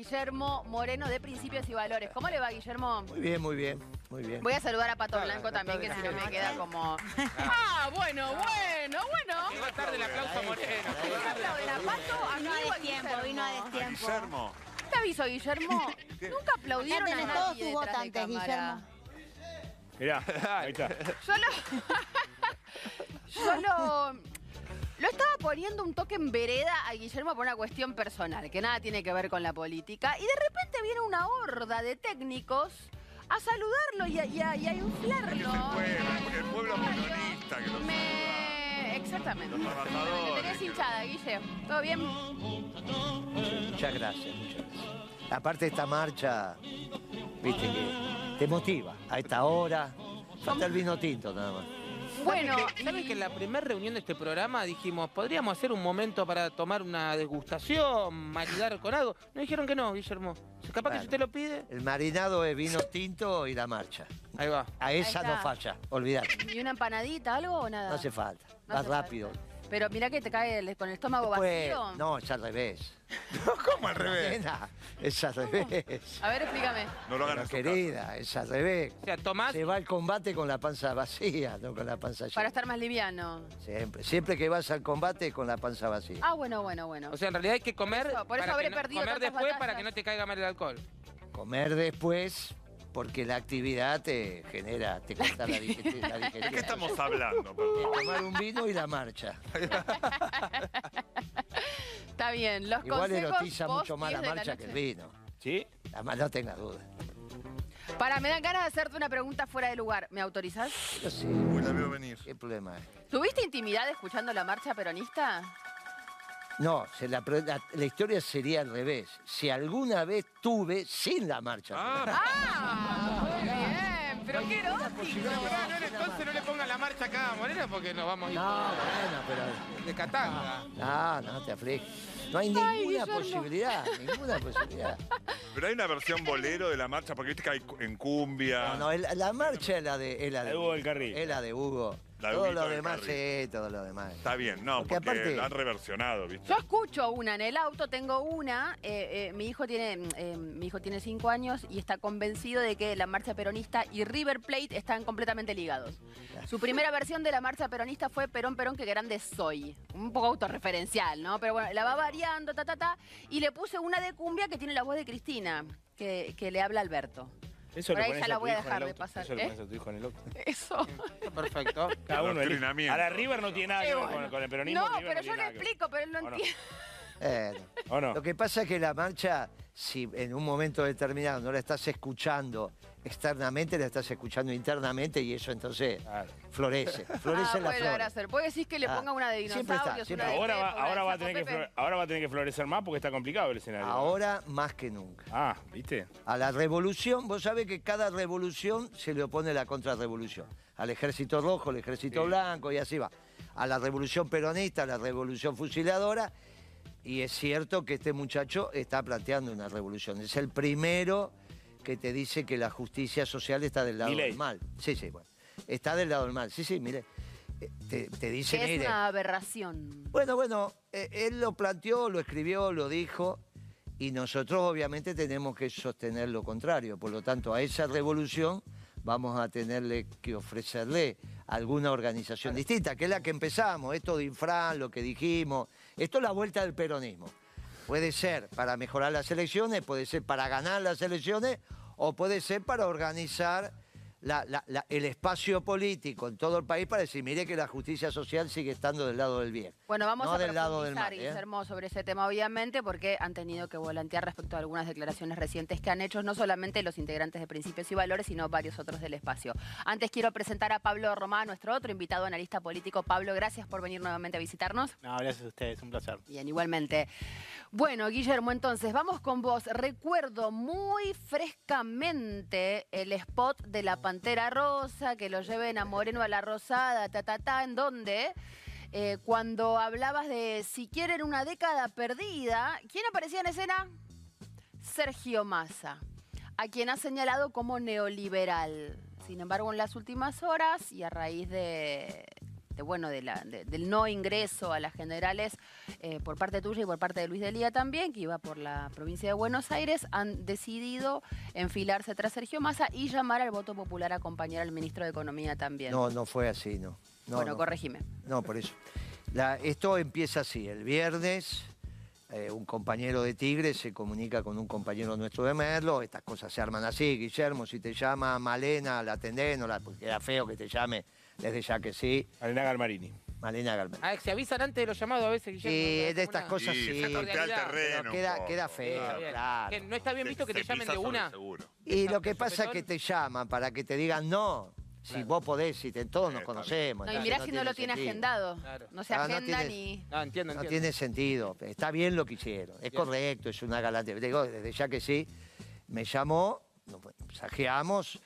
Guillermo Moreno de Principios y Valores. ¿Cómo le va, Guillermo? Muy bien, muy bien, muy bien. Voy a saludar a Pato Blanco también, que si no me queda como... Ah, bueno, bueno, bueno. Llegó tarde el aplauso a Moreno. ¿Por qué aplauden a Pato? Vino a destiempo, vino a destiempo. Guillermo. ¿Te aviso, Guillermo? Nunca aplaudieron a tenés todos nadie tus votantes, cámara. Mirá, ahí está. Yo lo... Yo lo... Lo estaba poniendo un toque en vereda a Guillermo por una cuestión personal, que nada tiene que ver con la política. Y de repente viene una horda de técnicos a saludarlo y a, y a- y a inflarlo. Es el pueblo, el pueblo peronista que lo. Me... Exactamente. Los trabajadores. Me tenés hinchada, Guille. ¿Todo bien? Muchas gracias, muchas gracias. Aparte esta marcha, viste que te motiva a esta hora. Falta el vino tinto nada más. Bueno, ¿Sabes y- que en la primera reunión de este programa dijimos, podríamos hacer un momento para tomar una degustación, maridar con algo? Nos dijeron que no, Guillermo. Capaz que si usted lo pide. El marinado es vino tinto y la marcha. Ahí va. A esa no falla, olvídate. ¿Y una empanadita, algo o nada? No hace falta. No Más hace falta. Pero mirá que te cae el- con el estómago Después- vacío. no, es al revés. ¿Cómo al revés? Nena, es al revés. A ver, explícame. No lo hagan Pero en su querida, es al revés. O sea, tomás, Se va al combate con la panza vacía, no con la panza llena. Para estar más liviano. Siempre, siempre que vas al combate con la panza vacía. Ah, bueno, bueno, bueno. o sea, en realidad hay que comer, Por eso- por eso para habré que no- perdido comer tantas después batallas. para que no te caiga mal el alcohol. Comer después, porque la actividad te genera, te corta la digestión. ¿De qué estamos hablando? De perdón? tomar un vino y la marcha. Está bien. Los Igual erotiza mucho más 10 la de la marcha que el vino. ¿Sí? Además, no tengas duda. Para, me dan ganas de hacerte una pregunta fuera de lugar. ¿Me autorizás? Yo sí, Uy, la veo venir. ¿qué problema es? ¿Tuviste intimidad escuchando la marcha peronista? No, se la, pre- la- la historia sería al revés. Si alguna vez tuve sin la marcha. Ah, ¡Ah! Muy bien. Pero qué erótico. entonces no le pongan la marcha acá a Moreno porque nos vamos a ir No, bueno, pero. de Catanga. No, no te afliges. No hay Ay, ninguna Guillermo. posibilidad, ninguna posibilidad. pero hay una versión bolero de la marcha, porque viste que hay en cumbia. No, no, el- la marcha es la de, es la de de Hugo del Carril. Es la de Hugo. La todo lo demás, sí, todo lo demás. Está bien, no, Porque porque, aparte- la han reversionado, ¿viste? Yo escucho una en el auto, tengo una. eh, eh, mi hijo tiene eh, mi hijo tiene cinco años y está convencido de que la marcha peronista y River Plate están completamente ligados. Su primera versión de la marcha peronista fue Perón Perón, que grande soy. Un poco autorreferencial, ¿no? Pero bueno, la va variando, ta, ta, ta. Y le puse una de cumbia que tiene la voz de Cristina, que, que le habla a Alberto. Eso Por le ahí pones ya la tu voy a hijo en dejar el de auto. pasar, Eso le ¿eh? pones a tu hijo en el auto. Eso. Perfecto. Cada uno elige. Adoctrinamiento. Ahora River no tiene nada que ver bueno. con, con el peronismo. No, River pero yo tiene le nada que ver. explico, pero él no ¿O no? entiende. Eh, no. ¿O no? Lo que pasa es que la marcha, si en un momento determinado no la estás escuchando externamente, la estás escuchando internamente y eso entonces Claro. florece. Florece Ah, la puede flor. Puede decir que le Ah, ponga una de siempre está, dinosaurios, siempre una de Ahora va, ahora, a tener que Pepe. flore- ahora va a tener que florecer más porque está complicado el escenario. Ahora más que nunca. Ah, ¿viste? A la revolución, vos sabés que cada revolución se le opone la contrarrevolución. Al ejército rojo, al ejército Sí. blanco y así va. A la revolución peronista, a la revolución fusiladora. Y es cierto que este muchacho está planteando una revolución. Es el primero que te dice que la justicia social está del lado Milei. del mal. Sí, sí, bueno. Está del lado del mal. Sí, sí, mire. Eh, Te, te dice, Que es mire. una aberración. Bueno, bueno, eh, él lo planteó, lo escribió, lo dijo, y nosotros obviamente tenemos que sostener lo contrario. Por lo tanto, a esa revolución vamos a tenerle que ofrecerle alguna organización distinta, que es la que empezamos, esto de Infran, lo que dijimos, esto es la vuelta del peronismo. Puede ser para mejorar las elecciones, puede ser para ganar las elecciones, o puede ser para organizar la- la- la- el espacio político en todo el país para decir, mire que la justicia social sigue estando del lado del bien. Bueno, vamos no a del lado del mal. ¿eh? Sobre ese tema, obviamente, porque han tenido que volantear respecto a algunas declaraciones recientes que han hecho no solamente los integrantes de Principios y Valores, sino varios otros del espacio. Antes quiero presentar a Pablo Román, nuestro otro invitado analista político. Pablo, gracias por venir nuevamente a visitarnos. No, gracias a ustedes, un placer. Bien, igualmente. Bueno, Guillermo, entonces vamos con vos. Recuerdo muy frescamente el spot de la Pantera Rosa, que lo lleven a Moreno a la Rosada, ta, ta, ta, en donde eh, cuando hablabas de si quieren una década perdida, ¿quién aparecía en escena? Sergio Massa, a quien ha señalado como neoliberal. Sin embargo, en las últimas horas y a raíz de de, bueno, de la, de- del no ingreso a las generales eh, por parte tuya y por parte de Luis Delía también, que iba por la provincia de Buenos Aires, han decidido enfilarse tras Sergio Massa y llamar al voto popular a acompañar al ministro de Economía también. No, no fue así, no. No, bueno, no. corregime. No, por eso. La- esto empieza así. El viernes, eh, un compañero de Tigre se comunica con un compañero nuestro de Merlo. Estas cosas se arman así. Guillermo, si te llama Malena, la atendés, no la, porque era feo que te llame desde ya que sí. Arena Galmarini. Malena Galván. Ah, se avisan antes de los llamados a veces, Guillermo. Y ¿no? de estas Una- cosas sí. se el terreno. pero un queda- poco. queda feo. Está bien. claro. Que no está bien visto que te Se llamen pisa de sobre una. seguro. Y lo que pasa es que te llaman para que te digan no. Si Claro. vos podés, si te, todos nos conocemos. No, y entonces mirá si no lo tiene sentido. agendado. Claro. No se Ah, no agenda tiene- ni... No, entiendo, No entiendo. tiene sentido. Está bien lo que hicieron. Es Bien. correcto, es una galante. Digo, desde ya que sí, me llamó, nos sajeamos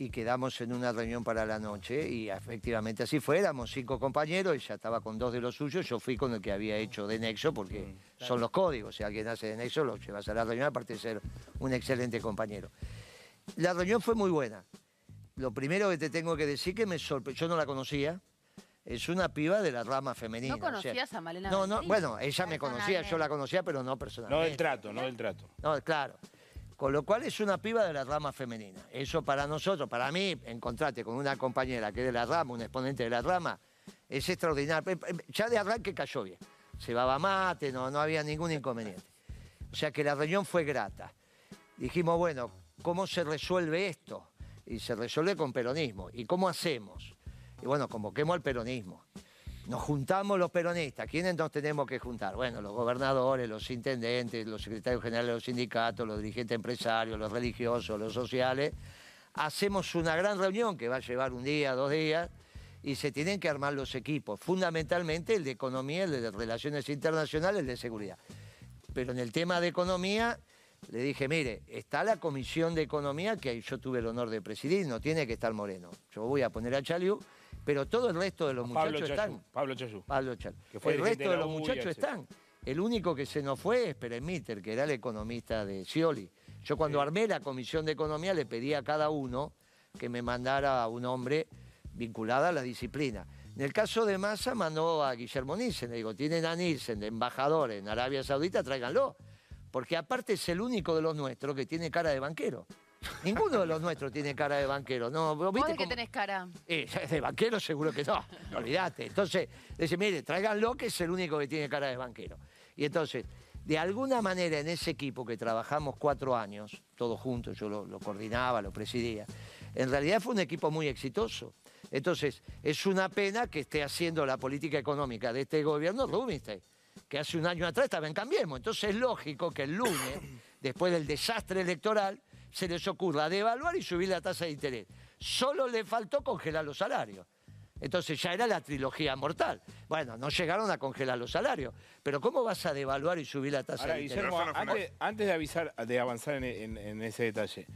y quedamos en una reunión para la noche. Y efectivamente así fue. Éramos cinco compañeros, ella estaba con dos de los suyos. Yo fui con el que había hecho de Nexo, porque son los códigos. Si alguien hace de Nexo, lo llevas a la reunión, aparte de ser un excelente compañero. La reunión fue muy buena. Lo primero que te tengo que decir que me sorprendió, yo no la conocía. Es una piba de la rama femenina. ¿No o sea- conocías a Malena no, no, bueno, ella me conocía, yo la conocía, pero no personalmente. No del trato, no del trato. No, claro. Con lo cual es una piba de la rama femenina. Eso para nosotros, para mí, encontrarte con una compañera que es de la rama, un exponente de la rama, es extraordinario. Ya de arranque cayó bien. Se baba mate, no, no había ningún inconveniente. O sea que la reunión fue grata. Dijimos, bueno, ¿cómo se resuelve esto? Y se resuelve con peronismo. ¿Y cómo hacemos? Y bueno, convoquemos al peronismo. Nos juntamos los peronistas. ¿Quiénes nos tenemos que juntar? Bueno, los gobernadores, los intendentes, los secretarios generales de los sindicatos, los dirigentes empresarios, los religiosos, los sociales. Hacemos una gran reunión que va a llevar un día, dos días, y se tienen que armar los equipos, fundamentalmente el de economía, el de relaciones internacionales, el de seguridad. Pero en el tema de economía, le dije, mire, está la comisión de economía que yo tuve el honor de presidir, no tiene que estar Moreno. Yo voy a poner a Chaliú, pero todo el resto de los Pablo muchachos están. Pablo Chayú. Pablo. Que fue el resto de los muchachos están. El único que se nos fue es Peremíter, que era el economista de Scioli. Yo cuando armé la comisión de economía le pedí a cada uno que me mandara a un hombre vinculado a la disciplina. En el caso de Massa mandó a Guillermo Nielsen, le digo, tienen a Nielsen de embajador en Arabia Saudita, tráiganlo. Porque aparte es el único de los nuestros que tiene cara de banquero. Ninguno de los nuestros tiene cara de banquero. No, ¿vos ¿Vos viste de qué tenés cara? eh, de banquero seguro que no, olvídate. Entonces, dice, mire, tráiganlo que es el único que tiene cara de banquero. Y entonces, de alguna manera en ese equipo que trabajamos cuatro años, todos juntos, yo lo, lo coordinaba, lo presidía, en realidad fue un equipo muy exitoso. Entonces, es una pena que esté haciendo la política económica de este gobierno Rubinstein, que hace un año atrás estaba en Cambiemos. Entonces es lógico que el lunes, después del desastre electoral, se les ocurra devaluar y subir la tasa de interés. Solo le faltó congelar los salarios. Entonces ya era la trilogía mortal. Bueno, no llegaron a congelar los salarios. Pero ¿cómo vas a devaluar y subir la tasa Ahora, de interés? Guillermo, antes, antes de avisar, de avanzar en, en- en ese detalle,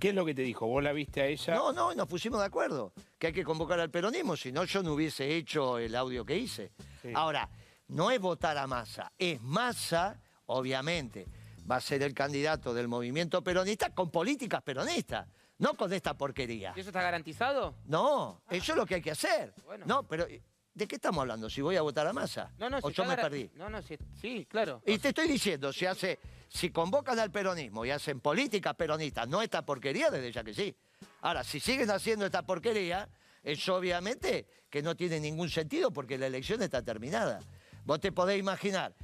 ¿qué es lo que te dijo? ¿Vos la viste a ella? No, no, nos pusimos de acuerdo que hay que convocar al peronismo, si no yo no hubiese hecho el audio que hice. Sí. Ahora, no es votar a Massa, es Massa, obviamente, va a ser el candidato del movimiento peronista con políticas peronistas, no con esta porquería. ¿Y eso está garantizado? No, eso es lo que hay que hacer. Bueno. No, pero ¿de qué estamos hablando? ¿Si voy a votar a Massa? No, no, ¿O si yo me perdí? No, no, sí, sí, claro. Y te estoy diciendo, si hace, si convocan al peronismo y hacen políticas peronistas, no esta porquería, desde ya que sí. Ahora, si siguen haciendo esta porquería, es obviamente que no tiene ningún sentido porque la elección está terminada. Vos te podés imaginar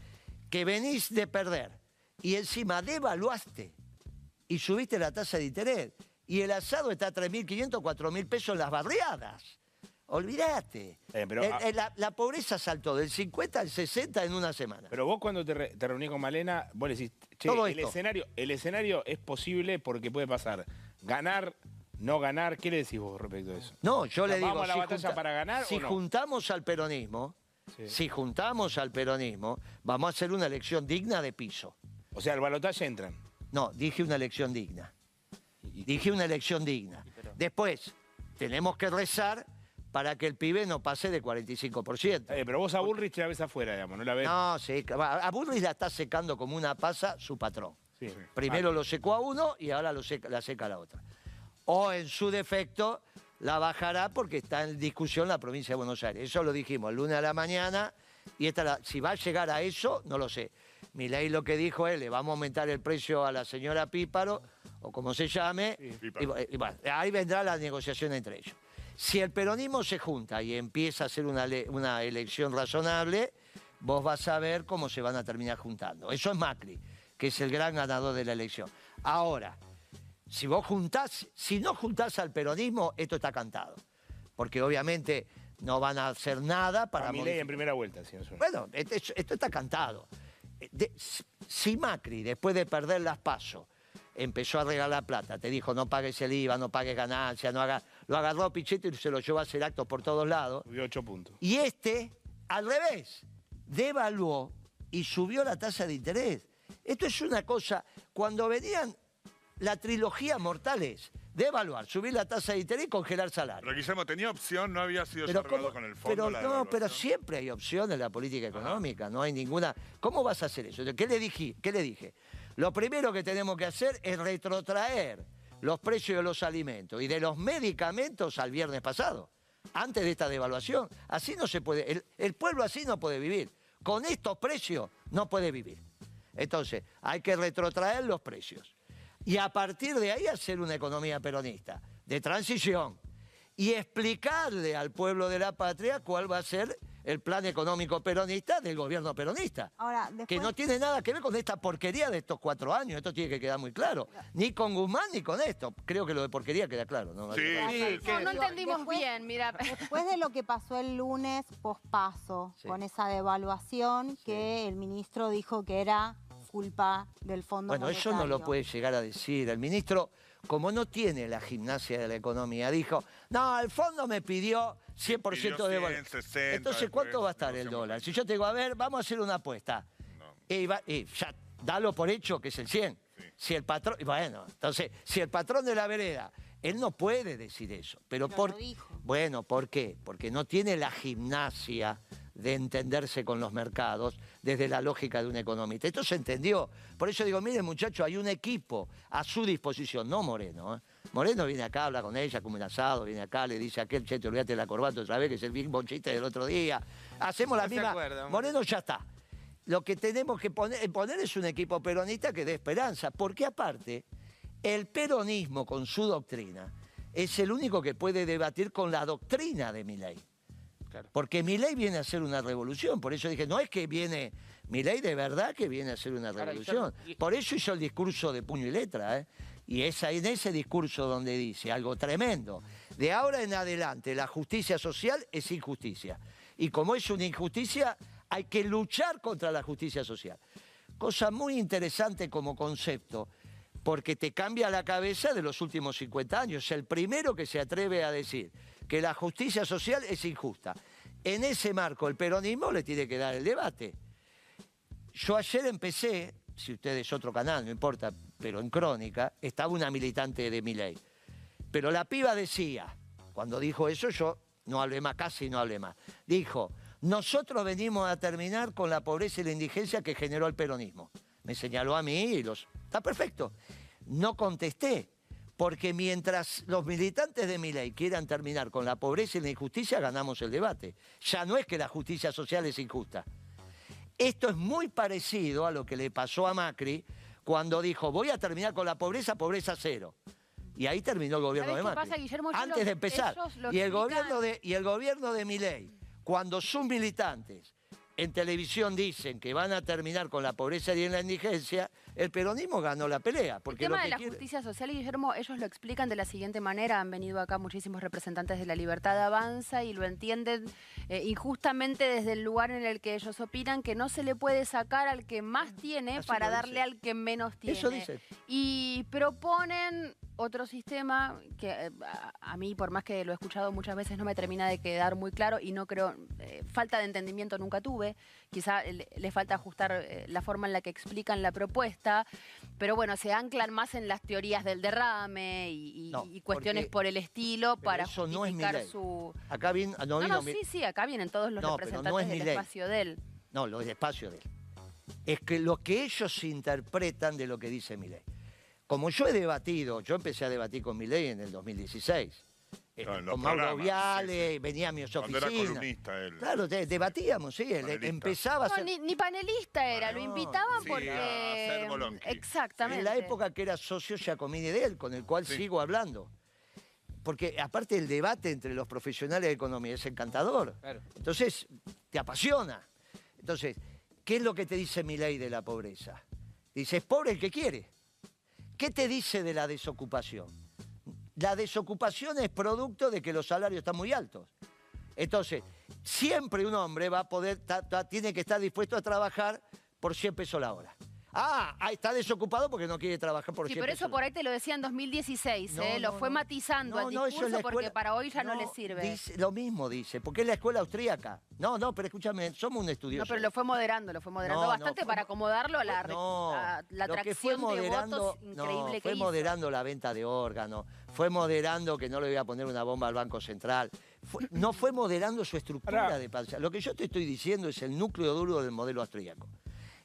que venís de perder y encima devaluaste y subiste la tasa de interés y el asado está a 3.500, 4.000 pesos en las barriadas. Olvídate. Eh, pero, El- ah- el- la, la pobreza saltó del 50 al 60 en una semana. Pero vos cuando te, re- te reunís con Malena, vos le decís, che, Todo el esto. escenario, el escenario es posible porque puede pasar. Ganar, no ganar, ¿qué le decís vos respecto a eso? No, yo le digo. ¿Vamos a la si batalla para ganar Si o no? juntamos al peronismo, Sí. si juntamos al peronismo, vamos a hacer una elección digna de piso. O sea, al balotaje entran. No, dije una elección digna. Dije una elección digna. Después, tenemos que rezar para que el pibe no pase de 45%. Eh, pero vos a Bullrich la ves afuera, digamos, no la ves. No, sí, a a Bullrich la está secando como una pasa su patrón. Sí. Primero lo secó a uno y ahora lo seca- la seca a la otra. O en su defecto, la bajará porque está en discusión la provincia de Buenos Aires. Eso lo dijimos el lunes a la mañana y esta la- si va a llegar a eso, no lo sé. Milei lo que dijo es, le vamos a aumentar el precio a la señora Píparo, o como se llame, y, y bueno, ahí vendrá la negociación entre ellos. Si el peronismo se junta y empieza a hacer una, una elección razonable, vos vas a ver cómo se van a terminar juntando. Eso es Macri, que es el gran ganador de la elección. Ahora, si vos juntás, si no juntás al peronismo, esto está cantado. Porque obviamente no van a hacer nada para Para Milei modificar- en primera vuelta, señor bueno, esto, esto está cantado. De- si- Macri, después de perder las pasos, empezó a regalar plata, te dijo no pagues el IVA, no pagues ganancia, no haga, lo agarró a Pichetto y se lo llevó a hacer actos por todos lados. Subió ocho puntos. Y este, al revés, devaluó y subió la tasa de interés. Esto es una cosa, cuando venían la trilogía mortales, devaluar, subir la tasa de interés y congelar salario. Pero Guillermo, tenía opción, no había sido Pero, con el fondo. pero la no, pero siempre hay opción en la política económica, no hay ninguna. ¿Cómo vas a hacer eso? ¿Qué le dije? ¿Qué le dije? Lo primero que tenemos que hacer es retrotraer los precios de los alimentos y de los medicamentos al viernes pasado, antes de esta devaluación. Así no se puede, el, el pueblo así no puede vivir. Con estos precios no puede vivir. Entonces, hay que retrotraer los precios. Y a partir de ahí hacer una economía peronista, de transición, y explicarle al pueblo de la patria cuál va a ser el plan económico peronista del gobierno peronista. Ahora, después... Que no tiene nada que ver con esta porquería de estos cuatro años, esto tiene que quedar muy claro. Ni con Guzmán ni con esto. Creo que lo de porquería queda claro, ¿no? Sí, sí, No, no entendimos Después- bien, mira. Después de lo que pasó el lunes pospaso, Sí. con esa devaluación que el ministro dijo que era culpa del Fondo Bueno, eso no lo puede llegar a decir. El ministro, como no tiene la gimnasia de la economía, dijo, no, el fondo me pidió 100% Pidió de 100, dólar. 60, Entonces, ¿cuánto va a estar el dólar? Si yo te digo, a ver, vamos a hacer una apuesta. No. Y, va- y ya, dalo por hecho que es el 100. Sí. Si el patrón, bueno, entonces, si el patrón de la vereda, él no puede decir eso. Pero, Pero por, lo dijo. Bueno, ¿por qué? Porque no tiene la gimnasia de entenderse con los mercados desde la lógica de un economista. Esto se entendió. Por eso digo, miren muchachos, hay un equipo a su disposición, no Moreno. ¿eh? Moreno viene acá, habla con ella como un asado, viene acá, le dice a aquel, che, te olvídate de la corbata otra vez, que es el mismo chiste del otro día. Hacemos la No misma... Moreno ya está. Lo que tenemos que poner, poner es un equipo peronista que dé esperanza, porque aparte, el peronismo con su doctrina es el único que puede debatir con la doctrina de Milei. Claro. Porque Milei viene a hacer una revolución, por eso dije, no es que viene, Milei de verdad que viene a hacer una revolución. Por eso hizo el discurso de puño y letra, ¿eh? Y es ahí en ese discurso donde dice algo tremendo. De ahora en adelante, la justicia social es injusticia. Y como es una injusticia, hay que luchar contra la justicia social. Cosa muy interesante como concepto, porque te cambia la cabeza de los últimos 50 años. Es el primero que se atreve a decir que la justicia social es injusta. En ese marco, el peronismo le tiene que dar el debate. Yo ayer empecé, si ustedes otro canal, no importa, pero en Crónica, estaba una militante de mi ley. Pero la piba decía, cuando dijo eso, yo no hablé más, casi no hablé más. Dijo, nosotros venimos a terminar con la pobreza y la indigencia que generó el peronismo. Me señaló a mí y los... Está perfecto. No contesté, porque mientras los militantes de mi ley quieran terminar con la pobreza y la injusticia, ganamos el debate. Ya no es que la justicia social es injusta. Esto es muy parecido a lo que le pasó a Macri cuando dijo, voy a terminar con la pobreza, pobreza cero. Y ahí terminó el gobierno de ¿Sabés qué Macri. pasa, Antes de empezar. Y el, gobierno de, y el gobierno de Milei, cuando sus militantes en televisión dicen que van a terminar con la pobreza y la indigencia, el peronismo ganó la pelea. El Porque tema lo de que la quiere- justicia social, Guillermo, ellos lo explican de la siguiente manera. Han venido acá muchísimos representantes de la libertad de avanza y lo entienden eh, injustamente desde el lugar en el que ellos opinan que no se le puede sacar al que más tiene Así para darle al que menos tiene. Eso dice. Y proponen otro sistema que eh, a, mí, por más que lo he escuchado muchas veces, no me termina de quedar muy claro y no creo, eh, falta de entendimiento nunca tuve. Quizá le, le falta ajustar eh, la forma en la que explican la propuesta, pero bueno, se anclan más en las teorías del derrame y, y- No, y cuestiones por el estilo para eso no es su... Acá no, No, mi- sí, sí, acá vienen todos los representantes del espacio de él. No, lo del espacio de él. Es que lo que ellos interpretan de lo que dice Milei. Como yo he debatido, yo empecé a debatir con Milei en el 2016. eh, No, en los con Mauro Viale, sí, sí. venía a mi Cuando era oficina. columnista él. Claro, de- debatíamos, sí, él Panelista. empezaba a No, ser... ni, ni panelista era, lo No, invitaban sí, porque... a. Exactamente. En la época que era socio Giacomini de él, con el cual Sí. sigo hablando. Porque aparte el debate entre los profesionales de economía es encantador. Claro. Entonces, te apasiona. Entonces, ¿qué es lo que te dice mi ley de la pobreza? Dice, es pobre el que quiere. ¿Qué te dice de la desocupación? La desocupación es producto de que los salarios están muy altos. Entonces, siempre un hombre va a poder, tiene que estar dispuesto a trabajar por 100 pesos la hora. Ah, ah, está desocupado porque no quiere trabajar por Sí, 100 pero eso por ahí te lo decía en 2016, no, ¿eh? lo no, fue no. matizando No, el no, eso discurso es la porque escuela- para hoy ya no, le no, sirve. dice- lo mismo dice, porque es la escuela austríaca. No, no, pero escúchame, somos un no, estudioso. pero lo fue moderando, lo fue moderando No, no, bastante fue para mo- acomodarlo a la, re- no, a la lo que fue atracción de moderando, votos increíble no, que fue hizo. moderando la venta de órganos, fue moderando que no le voy a poner una bomba al Banco Central, fue- no fue moderando su estructura Ahora- de panza. Lo que yo te estoy diciendo es el núcleo duro del modelo austríaco.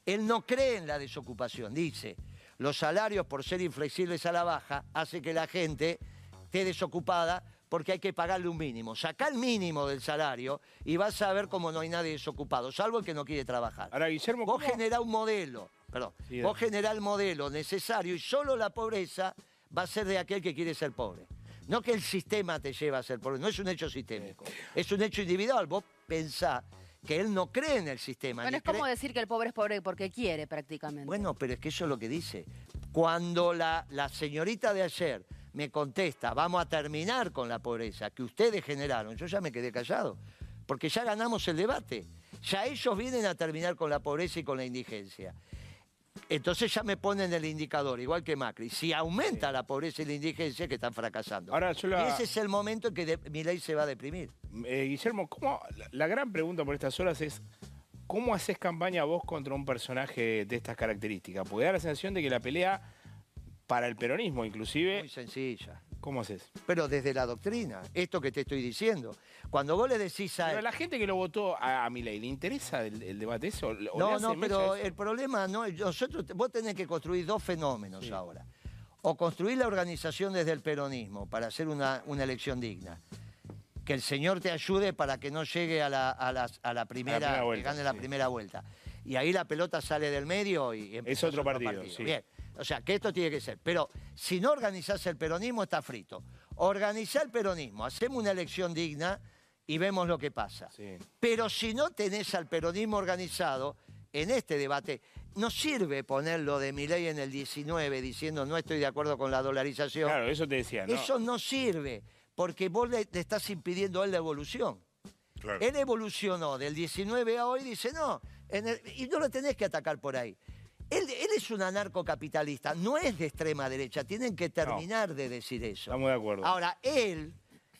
Él no cree en la desocupación, dice, los salarios por ser inflexibles a la baja hace que la gente esté desocupada porque hay que pagarle un mínimo. Saca el mínimo del salario y vas a ver cómo no hay nadie desocupado, salvo el que no quiere trabajar. Ahora, Guillermo, Vos ¿cómo- generá un modelo, perdón, Sí, vos generá el modelo necesario y solo la pobreza va a ser de aquel que quiere ser pobre. No que el sistema te lleva a ser pobre, no es un hecho sistémico, es un hecho individual. Vos pensás que él no cree en el sistema. Bueno, es como decir que el pobre es pobre porque quiere prácticamente. Bueno, pero es que eso es lo que dice. Cuando la, la señorita de ayer me contesta, vamos a terminar con la pobreza que ustedes generaron, yo ya me quedé callado, porque ya ganamos el debate. Ya ellos vienen a terminar con la pobreza y con la indigencia. Entonces ya me ponen el indicador, igual que Macri. Si aumenta la pobreza y la indigencia, que están fracasando. Ahora, Y ese es el momento en que mi ley se va a deprimir. Eh, Guillermo, ¿cómo, la, la gran pregunta por estas horas es, ¿cómo haces campaña vos contra un personaje de estas características? Porque da la sensación de que la pelea para el peronismo, inclusive, Muy sencilla. ¿Cómo haces? Pero desde la doctrina, esto que te estoy diciendo. Cuando vos le decís a Pero a la gente que lo votó a, a Milei, ¿le interesa el, el debate eso? ¿O le No, no, pero el problema no, nosotros, vos tenés que construir dos fenómenos ahora. O construir la organización desde el peronismo para hacer una, una elección digna. Que el Señor te ayude para que no llegue a la, a la primera, primera que vuelta, gane la sí. primera vuelta. Y ahí la pelota sale del medio y empieza otro partido, sí. Bien, o sea, que esto tiene que ser. Pero si no organizás el peronismo, está frito. Organizá el peronismo, hacemos una elección digna y vemos lo que pasa. Sí. Pero si no tenés al peronismo organizado en este debate, no sirve ponerlo de mi ley en el 19 diciendo no estoy de acuerdo con la dolarización. Claro, eso te decía, ¿no? Eso no sirve, porque vos le, le estás impidiendo a él la evolución. Claro. Él evolucionó del 19 a hoy, dice no, en el- y no lo tenés que atacar por ahí. Él, él es un anarcocapitalista, no es de extrema derecha, tienen que terminar de decir eso. Estamos de acuerdo. Ahora, él,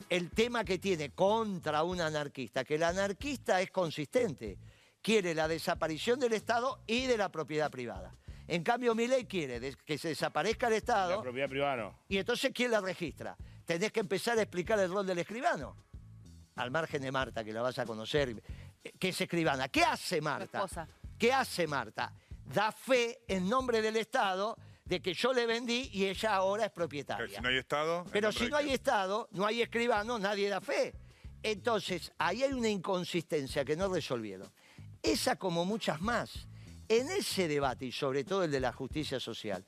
el tema que tiene contra un anarquista, que el anarquista es consistente, quiere la desaparición del Estado y de la propiedad privada. En cambio, Milei quiere que se desaparezca el la Estado propiedad privada no. y entonces ¿quién la registra? Tenés que empezar a explicar el rol del escribano. Al margen de Marta, que la vas a conocer, que es escribana. ¿Qué hace Marta? ¿Qué hace Marta? Da fe en nombre del Estado de que yo le vendí y ella ahora es propietaria. si no hay Estado. ¿en Pero si no hay? Estado, no hay escribano, nadie da fe. Entonces, ahí hay una inconsistencia que no resolvieron. Esa como muchas más. En ese debate, y sobre todo el de la justicia social,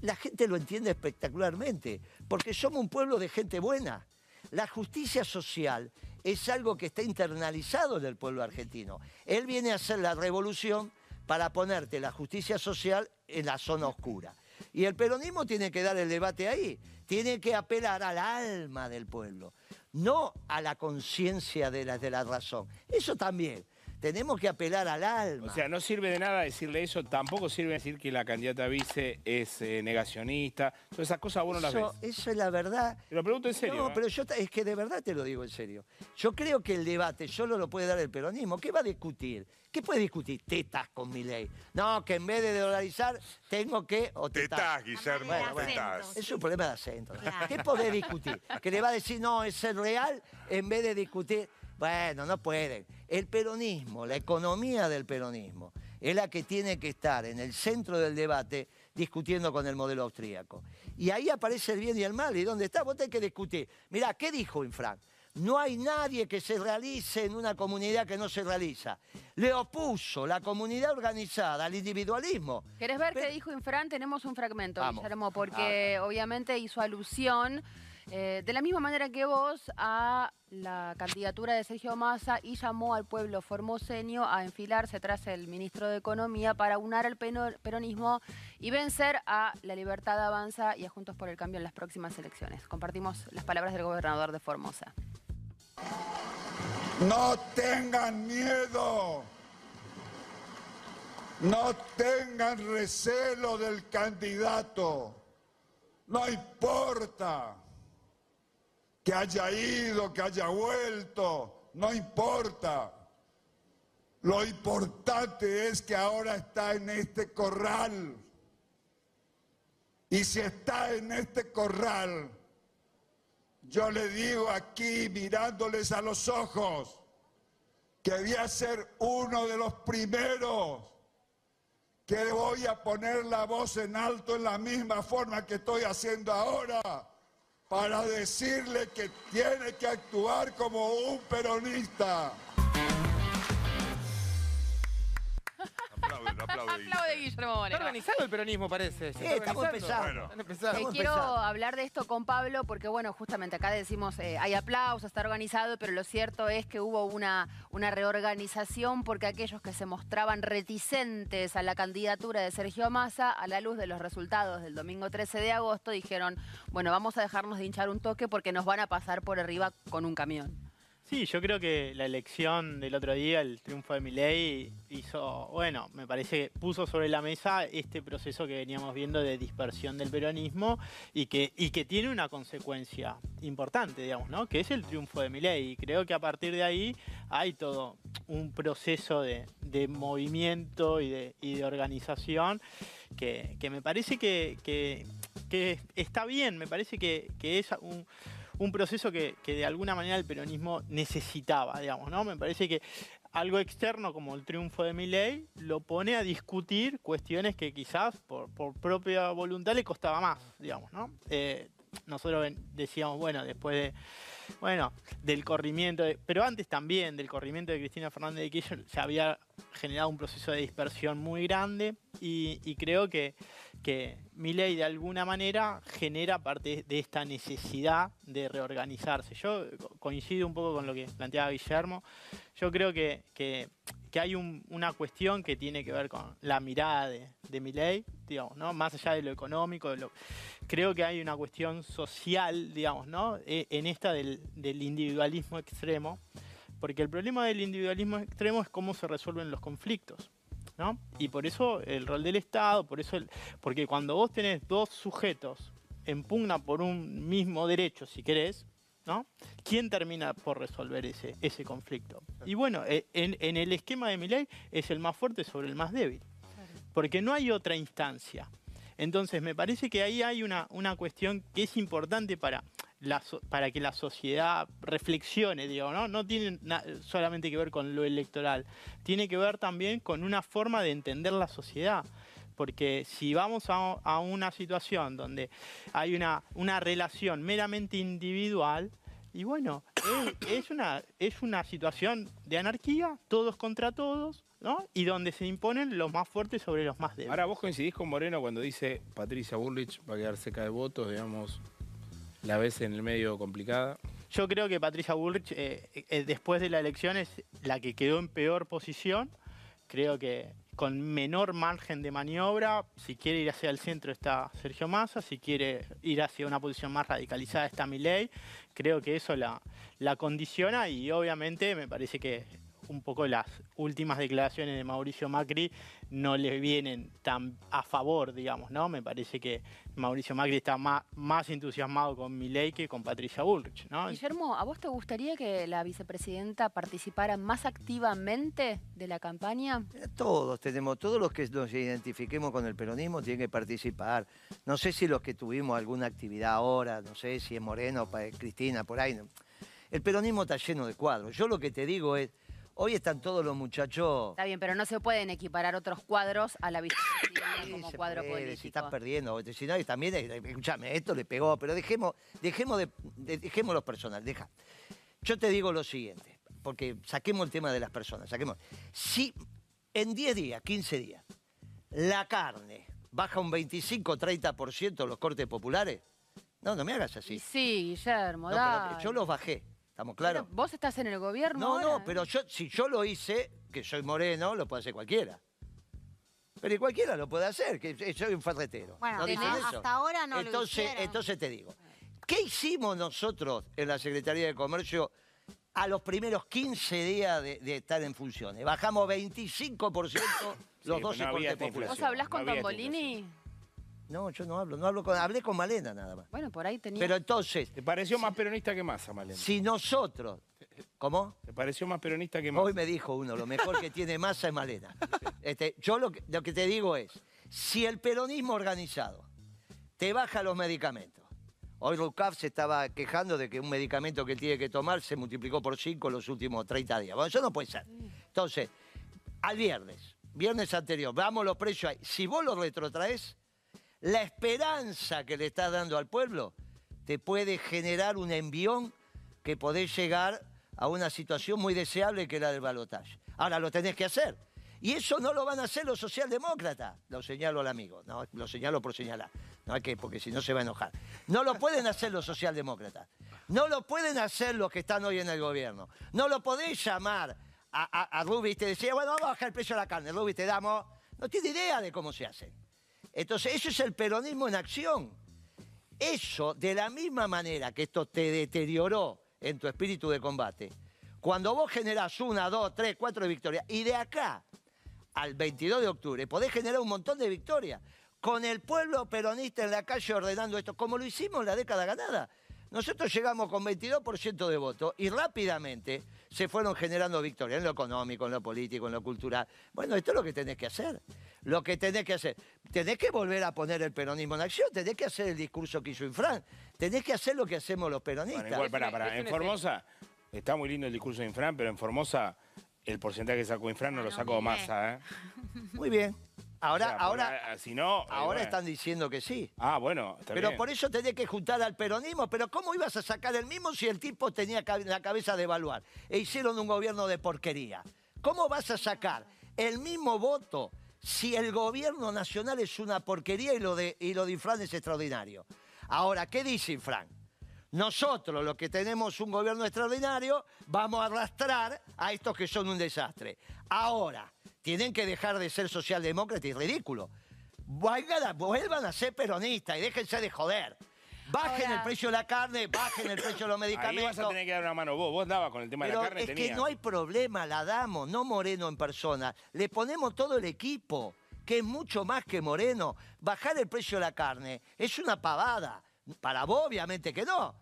la gente lo entiende espectacularmente, porque somos un pueblo de gente buena. La justicia social es algo que está internalizado en el pueblo argentino. Él viene a hacer la revolución para ponerte la justicia social en la zona oscura. Y el peronismo tiene que dar el debate ahí, tiene que apelar al alma del pueblo, no a la conciencia de la, de la razón. Eso también, tenemos que apelar al alma. O sea, no sirve de nada decirle eso, tampoco sirve decir que la candidata vice es eh, negacionista. Todas esas cosas vos no las ves. eso es la verdad. Te lo pregunto en serio. No, ¿eh? pero yo es que de verdad te lo digo en serio. Yo creo que el debate solo lo puede dar el peronismo. ¿Qué va a discutir? ¿Qué puede discutir? Tetas con mi ley. No, que en vez de dolarizar tengo que... o Tetás, Guillermo, Bueno, bueno. Es un problema de acento. Claro. ¿Qué podés discutir? Que le va a decir, no, es el real, en vez de discutir. Bueno, no pueden. El peronismo, la economía del peronismo, es la que tiene que estar en el centro del debate discutiendo con el modelo austríaco. Y ahí aparece el bien y el mal. ¿Y dónde está? Vos tenés que discutir. Mirá, ¿qué dijo Infran? No hay nadie que se realice en una comunidad que no se realiza. Le opuso la comunidad organizada al individualismo. ¿Querés ver Pero- qué dijo Infran? Tenemos un fragmento, Vamos. Guillermo, porque obviamente hizo alusión, eh, de la misma manera que vos, a la candidatura de Sergio Massa y llamó al pueblo formoseño a enfilarse tras el ministro de Economía para unar al peronismo y vencer a La Libertad Avanza y a Juntos por el Cambio en las próximas elecciones. Compartimos las palabras del gobernador de Formosa. No tengan miedo. No tengan recelo del candidato. No importa que haya ido, que haya vuelto. No importa. Lo importante es que ahora está en este corral. Y si está en este corral, yo le digo aquí mirándoles a los ojos que voy a ser uno de los primeros que voy a poner la voz en alto en la misma forma que estoy haciendo ahora para decirle que tiene que actuar como un peronista. Aplaude, aplaude. Aplaude Guillermo Está Moreno. organizado el peronismo, parece. ¿Se Sí, está estamos empezando. Están empezando. Eh, quiero empezando. hablar de esto con Pablo porque, bueno, justamente acá decimos eh, hay aplausos, está organizado, pero lo cierto es que hubo una, una reorganización porque aquellos que se mostraban reticentes a la candidatura de Sergio Massa, a la luz de los resultados del domingo 13 de agosto, dijeron, bueno, vamos a dejarnos de hinchar un toque porque nos van a pasar por arriba con un camión. Sí, yo creo que la elección del otro día, el triunfo de Milei, hizo, bueno, me parece que puso sobre la mesa este proceso que veníamos viendo de dispersión del peronismo y que, y que tiene una consecuencia importante, digamos, ¿no? Que es el triunfo de Milei. Y creo que a partir de ahí hay todo un proceso de, de movimiento y de, y de organización que, que me parece que, que- que está bien, me parece que, que es un, un proceso que, que de alguna manera el peronismo necesitaba, digamos, ¿no? Me parece que algo externo como el triunfo de Milei lo pone a discutir cuestiones que quizás por, por propia voluntad le costaba más, digamos, ¿no? Eh, nosotros decíamos, bueno, después de, bueno, del corrimiento, pero antes también del corrimiento de Cristina Fernández de Kirchner se había generado un proceso de dispersión muy grande y, creo que, que Milei de alguna manera genera parte de esta necesidad de reorganizarse. Yo co- coincido un poco con lo que planteaba Guillermo. Yo creo que, que- que hay un- una cuestión que tiene que ver con la mirada de, de Milei, digamos, ¿no? Más allá de lo económico, de lo- creo que hay una cuestión social, digamos, ¿no? E- En esta del, del individualismo extremo, porque el problema del individualismo extremo es cómo se resuelven los conflictos. ¿no? Y por eso el rol del Estado, por eso el- porque cuando vos tenés dos sujetos en pugna por un mismo derecho, si querés, ¿no? ¿Quién termina por resolver ese, ese conflicto? Y bueno, eh, en, en el esquema de Milei es el más fuerte sobre el más débil, porque no hay otra instancia. Entonces, me parece que ahí hay una, una cuestión que es importante para, para que la sociedad reflexione, digo, ¿no? No tiene solamente que ver con lo electoral, tiene que ver también con una forma de entender la sociedad. Porque si vamos a, una situación donde hay una, una relación meramente individual, y bueno, es, una, es una situación de anarquía, todos contra todos, ¿no? Y donde se imponen los más fuertes sobre los más débiles. Ahora vos coincidís con Moreno cuando dice Patricia Bullrich va a quedar seca de votos, digamos, la ves en el medio complicada. Yo creo que Patricia Bullrich, eh, eh, después de la elección, es la que quedó en peor posición. Creo que con menor margen de maniobra, si quiere ir hacia el centro está Sergio Massa, si quiere ir hacia una posición más radicalizada está Milei. Creo que eso la, la condiciona y obviamente me parece que un poco las últimas declaraciones de Mauricio Macri no le vienen tan a favor, digamos, ¿no? Me parece que Mauricio Macri está más, más entusiasmado con Milei que con Patricia Bullrich, ¿no? Guillermo, ¿a vos te gustaría que la vicepresidenta participara más activamente de la campaña? Eh, Todos tenemos, todos los que nos identifiquemos con el peronismo tienen que participar. No sé si los que tuvimos alguna actividad ahora, no sé si es Moreno, Cristina, por ahí. El peronismo está lleno de cuadros. Yo lo que te digo es, hoy están todos los muchachos Está bien, pero no se pueden equiparar otros cuadros a la Sí, como se cuadro puede, político. Si estás perdiendo, si no, y también, eh, escúchame, esto le pegó, pero dejemos, dejemos, de, de- dejemos los personales, deja. Yo te digo lo siguiente, porque saquemos el tema de las personas, saquemos. Si en 10 días, 15 días, la carne baja un 25-30% los cortes populares, no, no me hagas Y así. sí, Guillermo, No, pero yo los bajé, ¿estamos claros? Vos estás en el gobierno No, ahora, no, pero yo, si yo lo hice, que soy moreno, lo puede hacer cualquiera. Pero y cualquiera lo puede hacer, que eh, soy un ferretero. Bueno, ¿No dicen tenés- eso? hasta ahora no lo entonces, hicieron. Entonces te digo, ¿qué hicimos nosotros en la Secretaría de Comercio a los primeros 15 días de, de estar en funciones? Bajamos 25% los pero 12 no había cortes esta populares. ¿Vos hablás con No Tombolini? No, yo no hablo, no hablo con, hablé con Malena nada más. Bueno, por ahí tenía... Pero entonces, ¿Te pareció más peronista que Massa, Malena? si nosotros, ¿cómo? ¿Te pareció más peronista que Massa? Hoy me dijo uno, lo mejor que tiene masa es Malena. Este, yo lo que, lo que te digo es, si el peronismo organizado te baja los medicamentos, hoy Rucaf se estaba quejando de que un medicamento que él tiene que tomar se multiplicó por 5 en los últimos 30 días. Bueno, eso no puede ser. Entonces, al viernes, viernes anterior, vamos los precios ahí. Si vos lo retrotraes, la esperanza que le estás dando al pueblo te puede generar un envión que podés llegar a una situación muy deseable que es la del balotaje. Ahora lo tenés que hacer. Y eso no lo van a hacer los socialdemócratas. Lo señalo al amigo, no, lo señalo por señalar. No es que, porque si no se va a enojar. No lo pueden hacer los socialdemócratas. No lo pueden hacer los que están hoy en el gobierno. No lo podés llamar a, a, Rubi y te decía, bueno, vamos a bajar el precio de la carne. Rubi, te damos. No tiene idea de cómo se hace. Entonces, eso es el peronismo en acción. Eso, de la misma manera que esto te deterioró en tu espíritu de combate, cuando vos generás una, dos, tres, cuatro victorias, y de acá al 22 de octubre podés generar un montón de victorias, con el pueblo peronista en la calle ordenando esto, como lo hicimos en la década ganada. Nosotros llegamos con 22% de votos y rápidamente se fueron generando victorias en lo económico, en lo político, en lo cultural. Bueno, esto es lo que tenés que hacer. Lo que tenés que hacer. Tenés que volver a poner el peronismo en acción, tenés que hacer el discurso que hizo Infran, tenés que hacer lo que hacemos los peronistas. Bueno, igual, pará. es En Formosa, está muy lindo el discurso de Infran, pero en Formosa el porcentaje que sacó Infran no Ah, lo no, sacó. Massa, ¿eh? Muy bien. Ahora, O sea, porque, ahora, ah, si no... eh, ahora están diciendo que sí. Ah, bueno, está Pero bien. por eso tenés que juntar al peronismo. Pero ¿cómo ibas a sacar el mismo si el tipo tenía la cabeza de evaluar? E hicieron un gobierno de porquería. ¿Cómo vas a sacar el mismo voto si el gobierno nacional es una porquería y lo de, y lo de Infran es extraordinario? Ahora, ¿qué dice Infran? Nosotros, los que tenemos un gobierno extraordinario, vamos a arrastrar a estos que son un desastre. Ahora, tienen que dejar de ser socialdemócratas y ridículo. Vuelvan a, vuelvan a ser peronistas y déjense de joder. Bajen Ahora- el precio de la carne, bajen el precio de los Ahí medicamentos. vas a tener que dar una mano vos. Vos dabas con el tema de la carne, es que no hay problema, la damos, no Moreno en persona. Le ponemos todo el equipo, que es mucho más que Moreno. Bajar el precio de la carne es una pavada. Para vos, obviamente que no.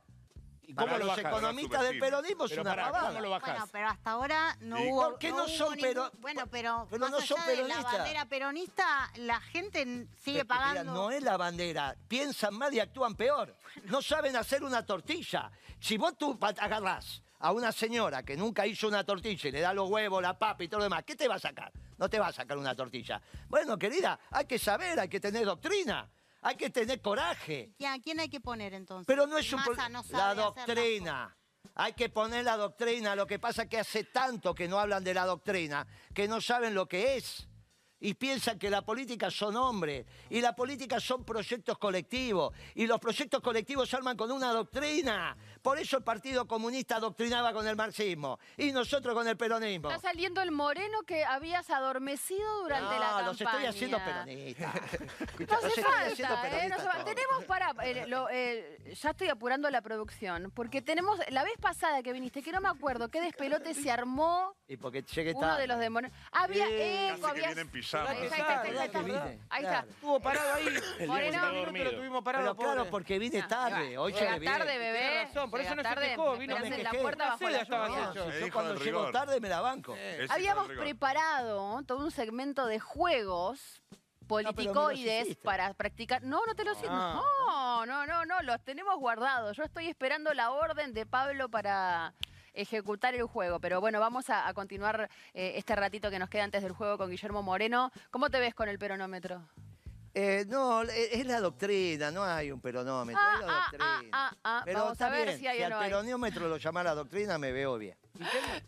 ¿Y cómo lo los economistas del peronismo es Pero una pará, pavada. ¿cómo lo bajás? Bueno, pero hasta ahora no ¿Y? hubo. ¿Por qué no hubo son ningún- pero- Bueno, pero, pero más no allá son de la peronistas? bandera peronista, la gente n- sigue Pero, mira, pagando. no es la bandera. Piensan mal y actúan peor. No saben hacer una tortilla. Si vos tú pa- agarrás a una señora que nunca hizo una tortilla y le da los huevos, la papa y todo lo demás, ¿qué te va a sacar? No te va a sacar una tortilla. Bueno, querida, hay que saber, hay que tener doctrina, hay que tener coraje. ¿Y ¿A quién hay que poner entonces? Pero no es un Massa pro- no la sabe hacer las doctrina. Hay que poner la doctrina. Lo que pasa es que hace tanto que no hablan de la doctrina que no saben lo que es. Y piensan que la política son hombres. Y la política son proyectos colectivos. Y los proyectos colectivos se arman con una doctrina. Por eso el Partido Comunista doctrinaba con el marxismo. Y nosotros con el peronismo. Está saliendo el moreno que habías adormecido durante la No, campaña. los estoy haciendo peronistas. No hace falta, ¿eh? No falta. todos. Tenemos para. eh, lo- eh, ya estoy apurando la producción. Porque tenemos. La vez pasada que viniste, que no me acuerdo qué despelote se armó Y porque llegué uno tarde. de los de Moreno. Había Eh, eco, que había. viene en pijama. Ahí está, Claro, ahí está, ahí claro está, que ahí está. Ahí claro. está. Estuvo parado ahí. El Moreno. Se tuvimos parado, Pero claro, porque vine tarde. Hoy Llega llegué bien. tarde, bebé. Razón, por eso no se tarde, quejó, me vino- me en la quejé. puerta bajo la lluvia. hecho. No, yo cuando del llego rigor. tarde me la banco. Ese es Habíamos el rigor. preparado todo un segmento de juegos politicoides hiciste. para practicar. No, no te lo siento. Ah. No, no, no, no, los tenemos guardados. Yo estoy esperando la orden de Pablo para ejecutar el juego. Pero bueno, vamos a, a continuar eh, este ratito que nos queda antes del juego con Guillermo Moreno. ¿Cómo te ves con el peronómetro? Eh, no, es la doctrina, no hay un peronómetro, Ah, es la ah, doctrina. ah, ah, ah, Pero vamos está a ver bien, si hay o al no hay. peronómetro lo llama la doctrina, me veo bien.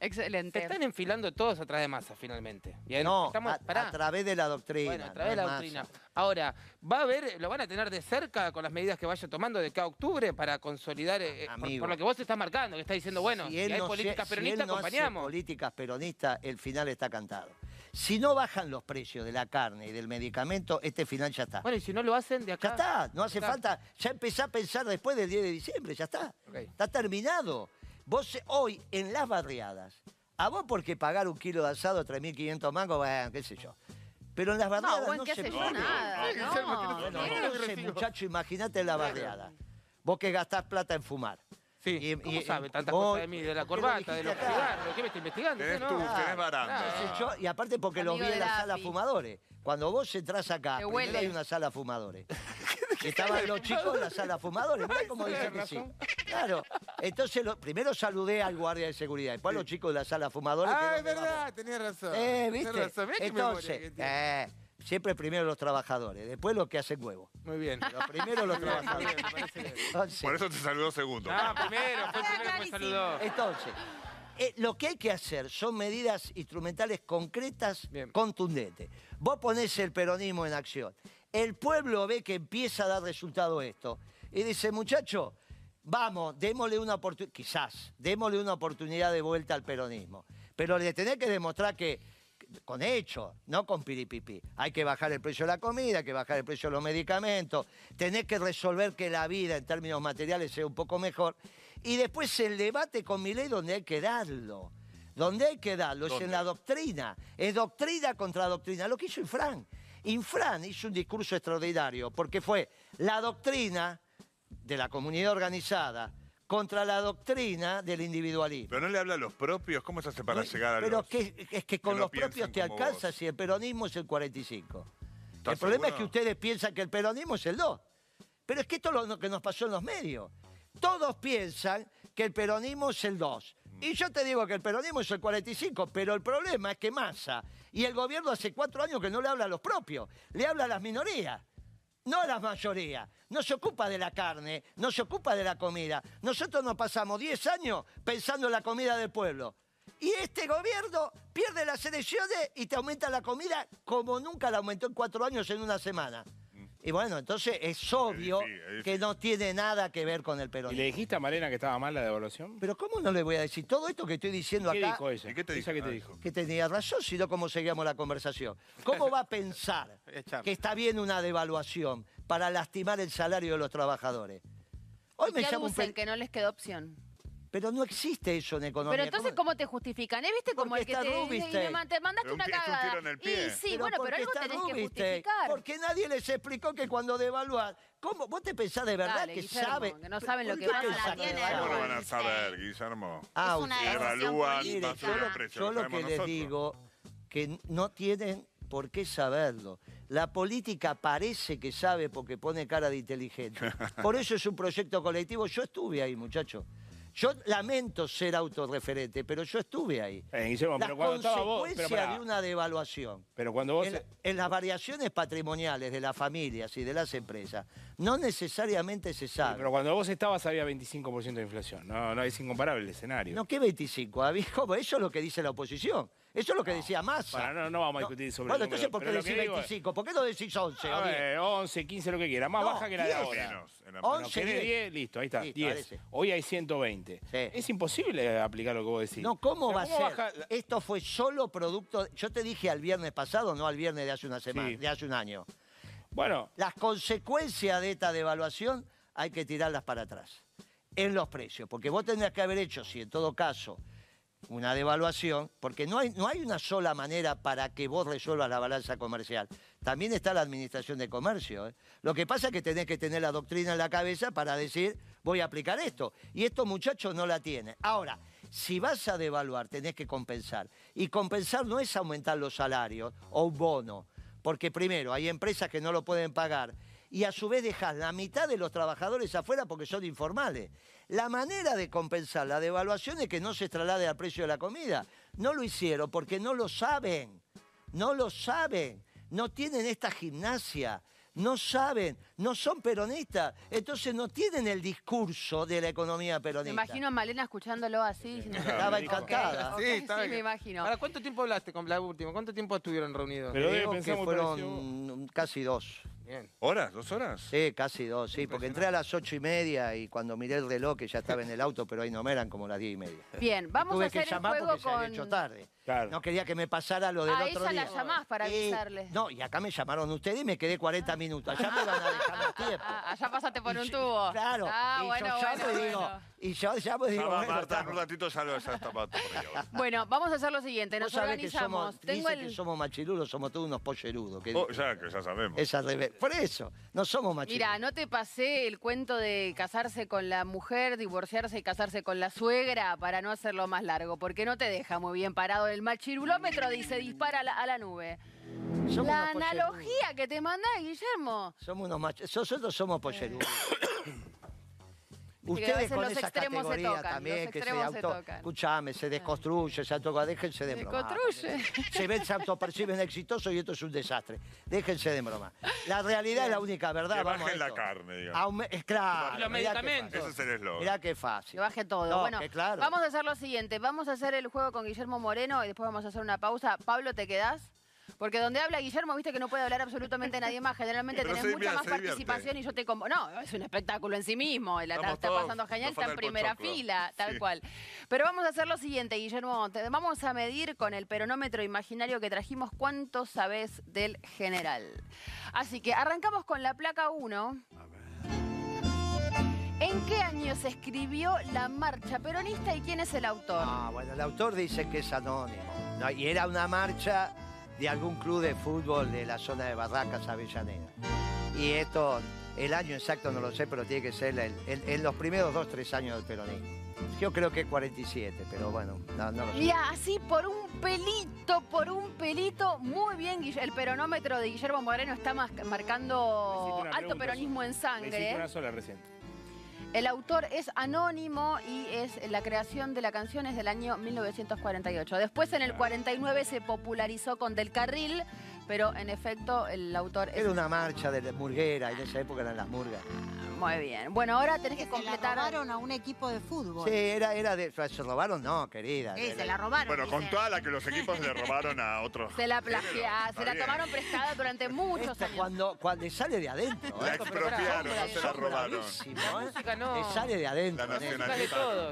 Excelente. están enfilando todos atrás de masa, finalmente. Bien, No, estamos- a, a través de la doctrina. Bueno, a través de la doctrina. masa. Ahora, ¿va a haber, lo van a tener de cerca con las medidas que vaya tomando de cada octubre para consolidar, eh, eh, por, Amigo. por lo que vos estás marcando, que estás diciendo, bueno, si, él hay no políticas si peronistas, no hace acompañamos. políticas peronistas, el final está cantado. Si no bajan los precios de la carne y del medicamento, este final ya está. Bueno, y si no lo hacen de Ya acá. está, no hace falta. Ya empezá a pensar después del 10 de diciembre, ya está. Está terminado. Vos eh, hoy en las barriadas, a vos porque pagar un kilo de asado 3.500 mangos, bueno, qué sé yo. Pero en las barriadas No, no, buen qué se puede. nada. No, ¿qué Bueno, No, no, entonces, recibo. muchacho, imagínate en la barriada. Vos que gastás plata en fumar. Sí, Y- ¿cómo y- sabe tantas vos- cosas de mí? De la ¿por qué lo corbata, de los cigarros, ¿qué me está investigando? Tenés ¿Usted tú, no? tenés baranda. Yo- y aparte porque los vi Amigo en la la sala fumadores. Cuando vos entras acá, primero huele. hay una sala fumadores. Estaban los chicos en la sala fumadores. Mirá cómo dicen que sí. Claro. Entonces, lo- primero saludé al guardia de seguridad. Después a los chicos de la sala fumadores. que Ah, es verdad, tenía razón. Eh, ¿viste? razón. Que Entonces, tiene. eh, siempre primero los trabajadores, después los que hacen huevo. Muy bien. Pero primero los trabajadores. Entonces, Por eso te saludó segundo. Ah, primero, fue el primero que me saludó. Entonces, eh, lo que hay que hacer son medidas instrumentales concretas, Bien. contundentes. Vos ponés el peronismo en acción. El pueblo ve que empieza a dar resultado esto. Y dice, muchacho, vamos, démosle una oportunidad, quizás, démosle una oportunidad de vuelta al peronismo. Pero le tenés que demostrar que, con hechos, no con piripipi. Hay que bajar el precio de la comida, hay que bajar el precio de los medicamentos, tenés que resolver que la vida en términos materiales sea un poco mejor. Y después el debate con mi ley donde hay que darlo. Donde hay que darlo es en la doctrina. Es doctrina contra doctrina. Lo que hizo Infran. Infran hizo un discurso extraordinario porque fue la doctrina de la comunidad organizada contra la doctrina del individualismo. Pero no le habla a los propios, ¿cómo se hace para No, llegar a Pero los...? que, es que con que los propios te alcanza vos? si el peronismo es el 45. ¿Estás El problema es que ustedes piensan que el peronismo es el 2. Pero es que esto es lo que nos pasó en los medios. Todos piensan que el peronismo es el 2. Y yo te digo que el peronismo es el 45, pero el problema es que Massa y el gobierno hace cuatro años que no le habla a los propios, le habla a las minorías. No la mayoría. No se ocupa de la carne, no se ocupa de la comida. Nosotros nos pasamos 10 años pensando en la comida del pueblo. Y este gobierno pierde las elecciones y te aumenta la comida como nunca la aumentó en cuatro años en una semana. Y bueno, entonces es obvio difícil, es difícil. que no tiene nada que ver con el ¿Y le peronismo. dijiste a Malena que estaba mal la devaluación? Pero ¿cómo no le voy a decir todo esto que estoy diciendo ¿Qué acá? dijo ella? ¿Y qué te ¿Esa dijo? qué te Ah, dijo? que tenía razón, sino cómo seguíamos la conversación. ¿Cómo va a pensar que está bien una devaluación para lastimar el salario de los trabajadores? Hoy ¿Y me qué llama un que no les quedó opción. Pero no existe eso en economía. Pero entonces, ¿cómo te justifican? ¿Eh? ¿Viste como el que te, te mandaste Pero un una un cagada? tiro en el pie. Y sí, bueno, pero algo tenés que justificar. Porque nadie les explicó que cuando devalúan, ¿cómo? ¿Vos te pensás de verdad Dale, que Guillermo, sabe? que no saben lo ¿Por que la que tiene saben? ¿Cómo lo van a saber, Guillermo? Ah, Es una Evalúan, a yo, el lo- precio, yo lo que les nosotros. digo, que no tienen por qué saberlo. La política parece que sabe porque pone cara de inteligente. Por eso es un proyecto colectivo. Yo estuve ahí, muchacho. Yo lamento ser autorreferente, pero yo estuve ahí. Eh, Las pero cuando estaba vos... Pero, consecuencias pará, de una devaluación. pero cuando vos... En, en las variaciones patrimoniales de las familias y de las empresas, no necesariamente se sabe. Pero cuando vos estabas había 25% de inflación. No, no es incomparable el escenario. No, ¿qué 25? Amigo, eso es lo que dice la oposición. Eso es lo que decía Massa. Para, no, no vamos a discutir sobre Bueno, entonces, ¿por qué decís que digo es- 25? ¿Por qué no decís 11 A o 10? ver, 11, 15, lo que quiera. Más No, baja que la de 10. ahora. Menos, en la- Once, Bueno, querés 10. 10, listo, ahí está, Listo, 10. parece. Hoy hay 120. Sí. Es imposible aplicar lo que vos decís. No, ¿cómo va a ser? baja Esto fue solo producto. Yo te dije al viernes pasado, no al viernes de hace una semana, Sí. de hace un año. Bueno, Las consecuencias de esta devaluación hay que tirarlas para atrás. En los precios. Porque vos tendrías que haber hecho, si en todo caso, una devaluación, porque no hay, no hay una sola manera para que vos resuelvas la balanza comercial. También está la administración de comercio. ¿eh? Lo que pasa es que tenés que tener la doctrina en la cabeza para decir, voy a aplicar esto. Y estos muchachos no la tienen. Ahora, si vas a devaluar, tenés que compensar. Y compensar no es aumentar los salarios o un bono. Porque primero, hay empresas que no lo pueden pagar y a su vez dejas la mitad de los trabajadores afuera porque son informales. La manera de compensar la devaluación es que no se traslade al precio de la comida. No lo hicieron porque no lo saben. No lo saben. No tienen esta gimnasia. no saben, no son peronistas, entonces no tienen el discurso de la economía Me peronista. imagino a Malena escuchándolo así. diciendo, Estaba encantada. Sí, está sí, bien. me imagino. Ahora, ¿cuánto tiempo hablaste con la última? ¿Cuánto tiempo estuvieron reunidos? Pero Creo que fueron casi dos. Bien. ¿Horas? ¿Dos horas? Sí, casi dos, sí, porque entré a las ocho y media y cuando miré el reloj que ya estaba en el auto, pero ahí no me eran como las diez y media. Bien, vamos Tuve a hacer que el llamar juego porque se había con... hecho tarde. Claro. No quería que me pasara lo del A otro ella la día. llamás para Y- avisarle. no, y acá me llamaron ustedes y me quedé 40 minutos. Allá me van a dejar más tiempo. Ah, allá pasaste por un tubo. Claro. Ah, y bueno, yo llamo bueno, y digo, bueno. y yo llamo y digo, bueno, Marta, en un ratito ya lo está todo por ahí ahora. Bueno, vamos a hacer lo siguiente. Nos Vos sabés que organizamos. somos, Tengo dicen el... que somos machirulos, somos todos unos pollerudos. que Oh, ya, que ya sabemos. Es al revés. Por eso, no somos machirulos. Mira, no te pasé el cuento de casarse con la mujer, divorciarse y casarse con la suegra para no hacerlo más largo, porque no te deja muy bien parado el machirulómetro, dice dispara a la, a la nube. Somos La analogía que te mandá Guillermo. Somos unos machos. Nosotros somos pollerudos. Ustedes con los esa extremos se categoría tocan, también, los que se se auto... tocan. Escuchame, se desconstruye, se autoca... Déjense de Se broma. construye. Se ven, se autoperciben exitosos y esto es un desastre. Déjense de broma. La realidad es la única verdad. Que vamos a bajen la carne, digamos. Aume- es claro. Y los medicamentos. Ese es el eslogan. Mirá qué fácil. Que baje todo. No, bueno, que claro. vamos a hacer lo siguiente. Vamos a hacer el juego con Guillermo Moreno y después vamos a hacer una pausa. Pablo, ¿te quedás? Porque donde habla Guillermo, viste que no puede hablar absolutamente nadie más. Generalmente Pero tenés mucha más participación y yo te... convo- No, es un espectáculo en sí mismo. La está pasando genial, está en primera pochoclo. fila, tal Sí. cual. Pero vamos a hacer lo siguiente, Guillermo. Te- vamos a medir con el peronómetro imaginario que trajimos cuánto sabes del general. Así que arrancamos con la placa 1. ¿En qué año se escribió la marcha peronista y quién es el autor? Ah, bueno, el autor dice que es anónimo. ¿no? Y era una marcha de algún club de fútbol de la zona de Barracas, Avellaneda. Y esto, el año exacto no lo sé, pero tiene que ser el- el- en los primeros dos, tres años del peronismo. Yo creo que es 47, pero bueno, no, no lo sé. Mira, así por un pelito, por un pelito, muy bien, el peronómetro de Guillermo Moreno está Me marcando alto pregunta peronismo en Me sangre. una sola recién. El autor es anónimo y es la creación de la canción es del año 1948. Después en el 49 se popularizó con Del Carril, pero en efecto el autor es Era una marcha de la murguera, en esa época eran las murgas. Muy bien. Bueno, ahora tenés que Que se la completar. robaron a un equipo de fútbol. Sí, era, era de. ¿Se robaron? No, querida. Sí, Era- se la robaron. Bueno, con toda la que los equipos le robaron a otros. Se la géneros, plagia, está se la tomaron prestada durante muchos años. cuando, cuando le sale de adentro. La ¿eh? expropiaron, no se la robaron. bravísimos, La ¿eh? música no. Le sale de adentro. La ¿eh?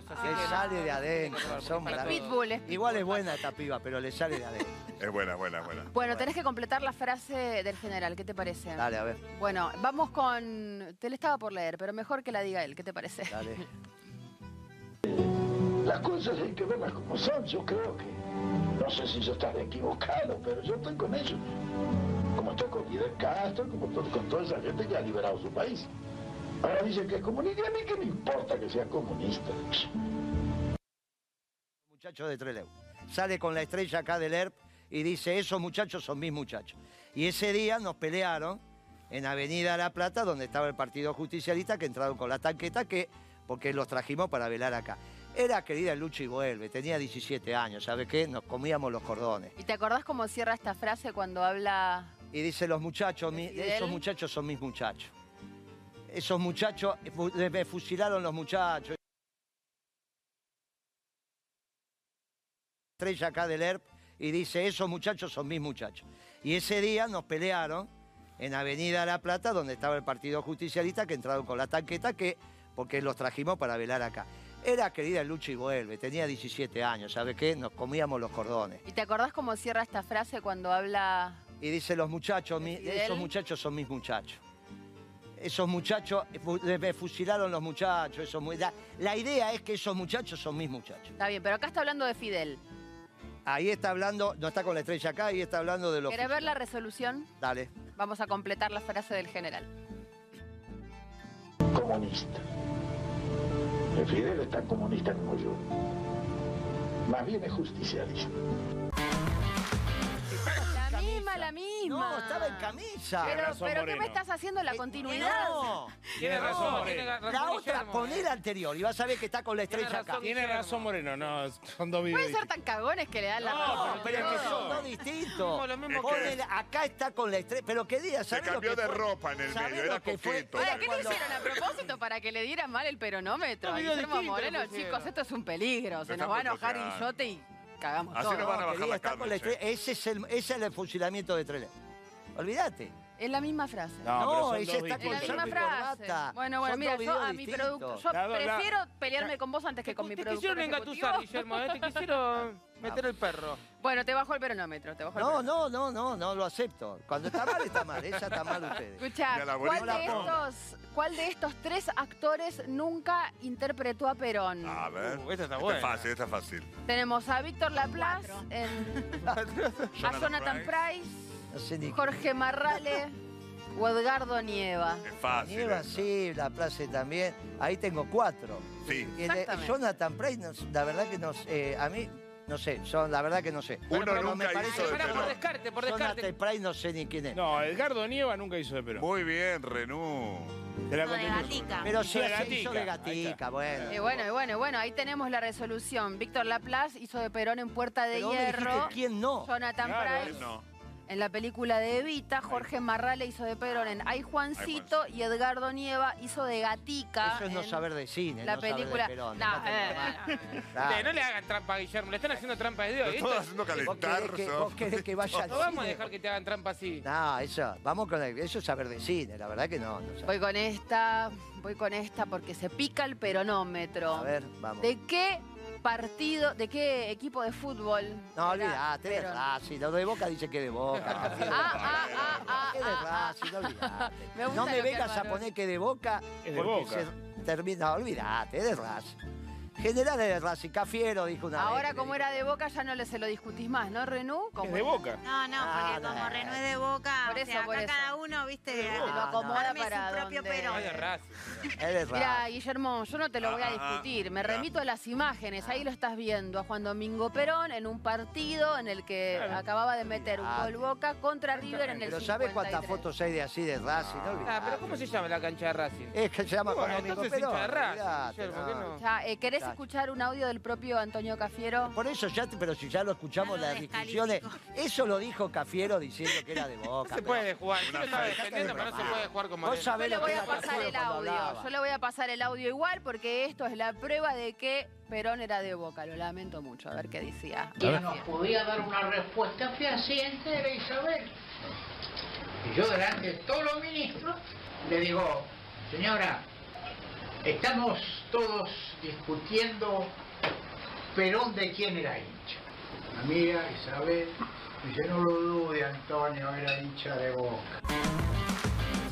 Así Le sale de adentro, son. Pitbull, Igual es buena esta piba, pero le sale de adentro. Es buena, buena, buena. Bueno, tenés que completar la frase del general, ¿qué te parece? Dale, a ver, Bueno, vamos con. Te la estaba por leer, pero mejor que la diga él, ¿qué te parece? dale. Las cosas hay que verlas como son, yo creo que. No sé si yo estaré equivocado, pero yo estoy con ellos. Como estoy con Fidel Castro, como estoy con toda esa gente que ha liberado su país. Ahora dicen que es comunista, y a mí que me importa que sea comunista. Muchacho de Trelew. Sale con la estrella acá del ERP y dice, esos muchachos son mis muchachos. Y ese día nos pelearon en Avenida La Plata, donde estaba el Partido Justicialista, que entraron con la tanqueta, que, porque los trajimos para velar acá. Era querida Lucho y vuelve, tenía 17 años, ¿sabe qué? Nos comíamos los cordones. ¿Y te acordás cómo cierra esta frase cuando habla Y dice, los muchachos, mi- esos muchachos son mis muchachos. Esos muchachos, fu- me fusilaron los muchachos. Estrella acá del ERP y dice, esos muchachos son mis muchachos. Y ese día nos pelearon en Avenida La Plata, donde estaba el Partido Justicialista, que entraron con la tanqueta, que, porque los trajimos para velar acá. Era querida el Lucho y vuelve, tenía 17 años, ¿sabe qué? Nos comíamos los cordones. ¿Y te acordás cómo cierra esta frase cuando habla Y dice, los muchachos, mi- esos muchachos son mis muchachos. Esos muchachos, fu- me fusilaron los muchachos. Esos, la, la idea es que esos muchachos son mis muchachos. Está bien, pero acá está hablando de Fidel. Ahí está hablando, no está con la estrella acá, ahí está hablando de los... ¿Querés ver la resolución? Dale. Vamos a completar la frase del general. Comunista. El Fidel es tan comunista como yo. Más bien es justicialista. La misma, la misma. misma. No, estaba en camisa. Tiene Pero, razón, pero ¿qué Moreno. me estás haciendo la Eh, continuidad? No. Tiene No, razón, Moreno. La otra, poné la anterior y vas a ver que está con la Tiene estrella acá. razón. Tiene razón Moreno, no, son dos videos. Pueden ser tan cagones que le dan la No, razón. Pero es que son dos distintos. Como lo mismo Es que- que- Ponele- acá está con la estrella. Pero qué día, Se ¿sabes lo cambió que de fue? ropa en el ¿Sabés medio, lo era que fue? coqueto. ¿qué le cuando- hicieron a propósito para que le dieran mal el peronómetro? Guillermo le Moreno, pusieron. chicos, esto es un peligro. Se nos va a enojar. Guillote y cagamos Así todo. no van a bajar la carne, che. Ese es el, ese es el fusilamiento de estrella. Olvídate. Es la misma frase. No, pero son dos está Es la con distintos. misma frase. corbata. Bueno, bueno, Son mira, dos yo a mi distintos. producto, yo La- la- prefiero pelearme con vos antes que con mi Te productor quisieron engatusar. Guillermo, ¿eh? te quisieron meter el perro. Bueno, te bajo el peronómetro, te bajo el No, peronómetro. no, no, no, no lo acepto. Cuando está mal, está mal. Esa está mal ustedes. Mira la ¿cuál bolita. de, No la estos, ¿cuál de estos tres actores nunca interpretó a Perón? A ver. Uh, esta está Esta buena. es fácil, esta es fácil. Tenemos a Víctor Laplace, en- a Jonathan Jonathan Price. No sé ni Jorge Marrale o Edgardo Nieva. Es fácil. Nieva, esta. sí, la plaza también. Ahí tengo cuatro. Sí. Y de- Exactamente. Jonathan Price, no sé, la verdad que no sé. eh, a mí, no sé, son, la verdad que no sé. Uno Pero nunca me hizo parece de que Pará, por Perón. descarte, por Jonathan descarte. Price no sé ni quién es. No, Edgardo Nieva nunca hizo de Perón. Muy bien, Renú. Te la No, de. Gatica. Pero Hizo sí de Gatica. hizo de Ahí gatica, está. bueno. Y bueno, y bueno, y bueno, ahí tenemos la resolución. Víctor Laplace hizo de Perón en Puerta de Pero vos me dijiste Hierro. quién no. Jonathan Claro, Price No. En la película de Evita. Jorge Marrale hizo de Perón en Ay Juancito. Y Edgardo Nieva hizo de Gatica. Eso es no en saber de cine, La no saber de película. Perón, No, eh, eh. Ustedes no le hagan trampa a Guillermo, le están haciendo trampa de Dios. Lo ¿viste? todos haciendo ¿Vos calentar. querés que, sos. vos querés que vaya al No vamos a cine? dejar que te hagan trampa así. No, eso, vamos con el- eso es saber de cine, la verdad que no. Voy con esta, voy con esta porque se pica el peronómetro. A ver, vamos. ¿De qué partido, de qué equipo de fútbol? No, era olvidate, de? Racing. Lo de Boca dice que de Boca. Ah, ah, ah, ah, Es de ah, Racing, olvidate. Me gusta No me vengas a poner que de Boca Es de porque Boca. se termina, olvidate, es de Racing. General es de Racing, Cafiero dijo una vez Ahora, que como era de Boca, ya no le se lo discutís más, ¿no, Renú? Es Como de Boca. No, no, Ah, porque no. como Renú es de Boca, Por o eso, sea, por acá eso. cada uno, viste, lo acomoda su para propio. Ay, de Racing. Es de Mira. Guillermo, yo no te lo voy a Ah, ah, discutir. Me remito a las imágenes. Ahí lo estás viendo a Juan Domingo Perón en un partido en el que Claro. acababa de meter un gol Boca contra River en el Pero ¿sabes cuántas 53. fotos hay de así de Racing? No Ah, pero ¿cómo se llama la cancha de Racing? Es que se llama Juan Domingo entonces Perón. hincha de Racing, eh, ¿Querés Escuchar un audio del propio Antonio Cafiero? Por eso ya, pero si ya lo escuchamos las discusiones, eso lo dijo Cafiero diciendo que era de Boca. No se puede jugar. Yo lo estaba defendiendo, pero no se puede jugar como Vos sabés Yo le lo voy a pasar el audio. Yo le voy a pasar el audio igual porque esto es la prueba de que Perón era de Boca. Lo lamento mucho. A ver qué decía. Quien nos podía dar una respuesta fehaciente era Isabel. Y yo delante de todos los ministros le digo, señora, estamos todos discutiendo Perón de quién era hincha. La mira Isabel, dice, no lo dude Antonio, era hincha de Boca.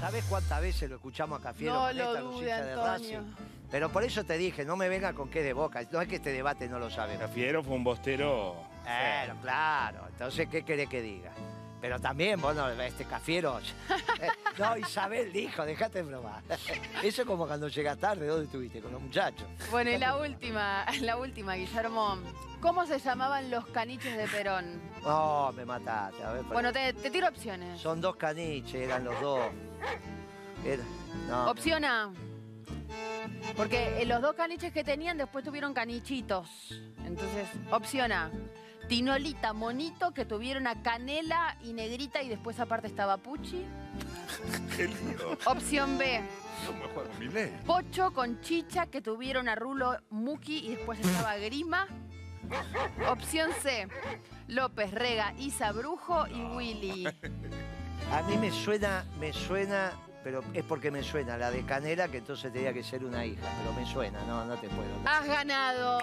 ¿Sabés cuántas veces lo escuchamos a Cafiero No con lo esta, dude, de Antonio. Racing? Pero por eso te dije, no me venga con qué de Boca. No es que este debate no lo sabemos. Cafiero fue un bostero. Claro, claro. Entonces, ¿qué querés que diga? Pero también, bueno, este Cafiero... Eh, no, Isabel dijo, dejate de bromar. Eso es como cuando llegas tarde, ¿dónde estuviste? Con los muchachos. Bueno, y la última, la última, Guillermo. ¿Cómo se llamaban los caniches de Perón? No, me mataste. A ver, Bueno, te, te tiro opciones. Son dos caniches, eran los dos. Era- no, Opción A. Porque eh, los dos caniches que tenían después tuvieron canichitos. Entonces, opción A. Tinolita, Monito, que tuvieron a Canela y Negrita y después aparte estaba Puchi. Qué lío. Opción B. No me juego mi ley. Pocho con Chicha, que tuvieron a Rulo Muki y después estaba Grima. Opción C. López, Rega, Isa Brujo y Willy. A mí me suena, me suena, pero es porque me suena la de Canela, que entonces tenía que ser una hija, pero me suena, no, no te puedo. Has ganado.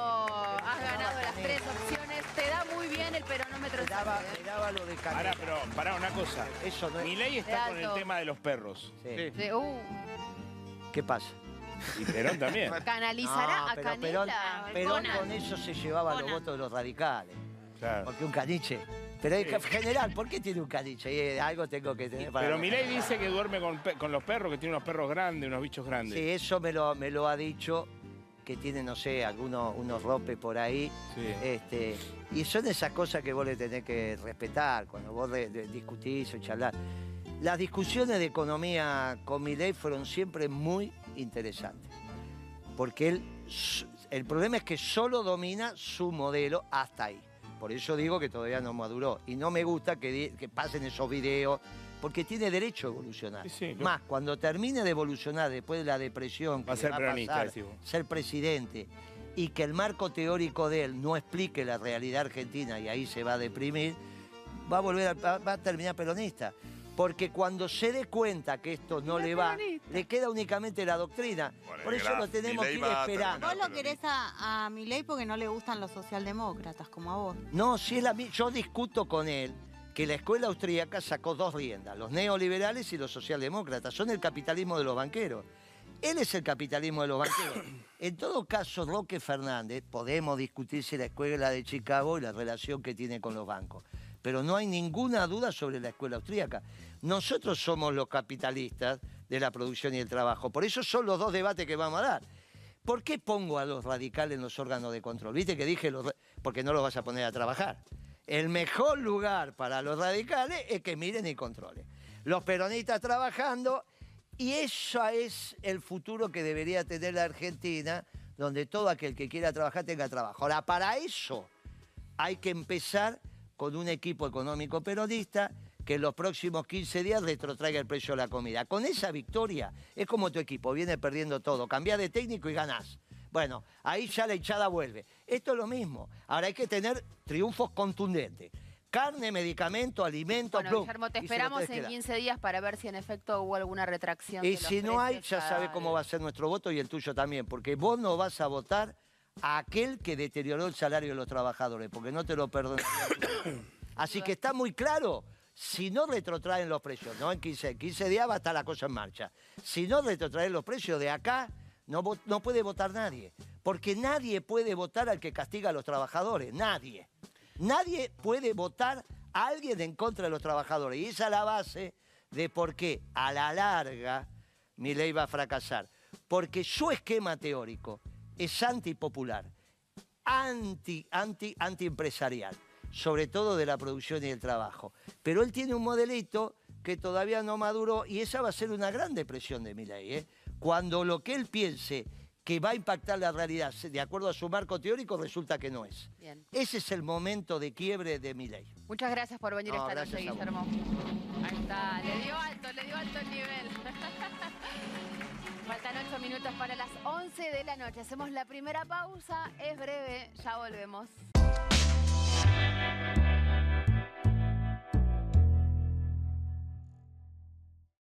Has ganado las tres opciones. Te da muy bien el peronómetro. Me daba, ¿eh? me daba lo de Canela. Pará, pero pará una cosa. Eso no es. Mi ley está con el tema de los perros. Sí. Sí, uh, ¿Qué pasa? Y Perón también. canalizará No, a pero Canela. Perón, Perón con eso se llevaba los votos de los radicales. Claro. Porque un caniche. Pero que, general, ¿por qué tiene un caniche? Eh, algo tengo que tener para. Pero mi ley dice que duerme con, pe- con los perros, que tiene unos perros grandes, unos bichos grandes. Sí, eso me lo, me lo ha dicho que tiene, no sé, algunos unos ropes por ahí. Este, y son esas cosas que vos le tenés que respetar cuando vos de- de- discutís o charlás. Las discusiones de economía con Milei fueron siempre muy interesantes. Porque él, s- el problema es que solo domina su modelo hasta ahí. Por eso digo que todavía no maduró. Y no me gusta que, pasen esos videos, porque tiene derecho a evolucionar. Más, cuando termine de evolucionar después de la depresión que Va a ser peronista, pasar, ser presidente, y que el marco teórico de él no explique la realidad argentina y ahí se va a deprimir, va a volver a, va- va a terminar peronista. Porque cuando se dé cuenta que esto no le va, le queda únicamente la doctrina. Por eso lo tenemos que ir esperando. Vos lo querés a, a Milei porque no le gustan los socialdemócratas, como a vos. No, si es la yo discuto con él que la escuela austríaca sacó dos riendas, los neoliberales y los socialdemócratas, son el capitalismo de los banqueros. Él es el capitalismo de los banqueros. En todo caso, Roque Fernández, podemos discutir si la escuela de Chicago y la relación que tiene con los bancos. Pero no hay ninguna duda sobre la escuela austríaca. Nosotros somos los capitalistas de la producción y el trabajo. Por eso son los dos debates que vamos a dar. ¿Por qué pongo a los radicales en los órganos de control? Viste que dije, los porque no los vas a poner a trabajar. El mejor lugar para los radicales es que miren y controlen. Los peronistas trabajando y eso es el futuro que debería tener la Argentina, donde todo aquel que quiera trabajar tenga trabajo. Ahora, para eso hay que empezar con un equipo económico peronista que en los próximos 15 días retrotraiga el precio de la comida. Con esa victoria es como tu equipo, viene perdiendo todo, cambiás de técnico y ganás. Bueno, ahí ya la hinchada vuelve. Esto es lo mismo. Ahora hay que tener triunfos contundentes. Carne, medicamento, alimento, Bueno, plum. Guillermo, te esperamos en dar. 15 días para ver si en efecto hubo alguna retracción. Y de los si no hay, ya sabe cómo va a ser nuestro voto y el tuyo también, porque vos no vas a votar a aquel que deterioró el salario de los trabajadores, porque no te lo perdonaría. Así que está muy claro, si no retrotraen los precios, no en 15, en 15 días va a estar la cosa en marcha. Si no retrotraen los precios de acá, no, no puede votar nadie, porque nadie puede votar al que castiga a los trabajadores, nadie. Nadie puede votar a alguien en contra de los trabajadores. Y esa es la base de por qué a la larga mi ley va a fracasar. Porque su esquema teórico es antipopular, anti, anti, antiempresarial, sobre todo de la producción y el trabajo. Pero él tiene un modelito que todavía no maduró y esa va a ser una gran depresión de mi ley. ¿eh? Cuando lo que él piense que va a impactar la realidad de acuerdo a su marco teórico resulta que no es. Bien. Ese es el momento de quiebre de mi ley. Muchas gracias por venir No, esta noche. Guillermo. Ahí está, le dio alto, le dio alto el nivel. Faltan ocho minutos para las 11 de la noche. Hacemos la primera pausa, es breve, ya volvemos.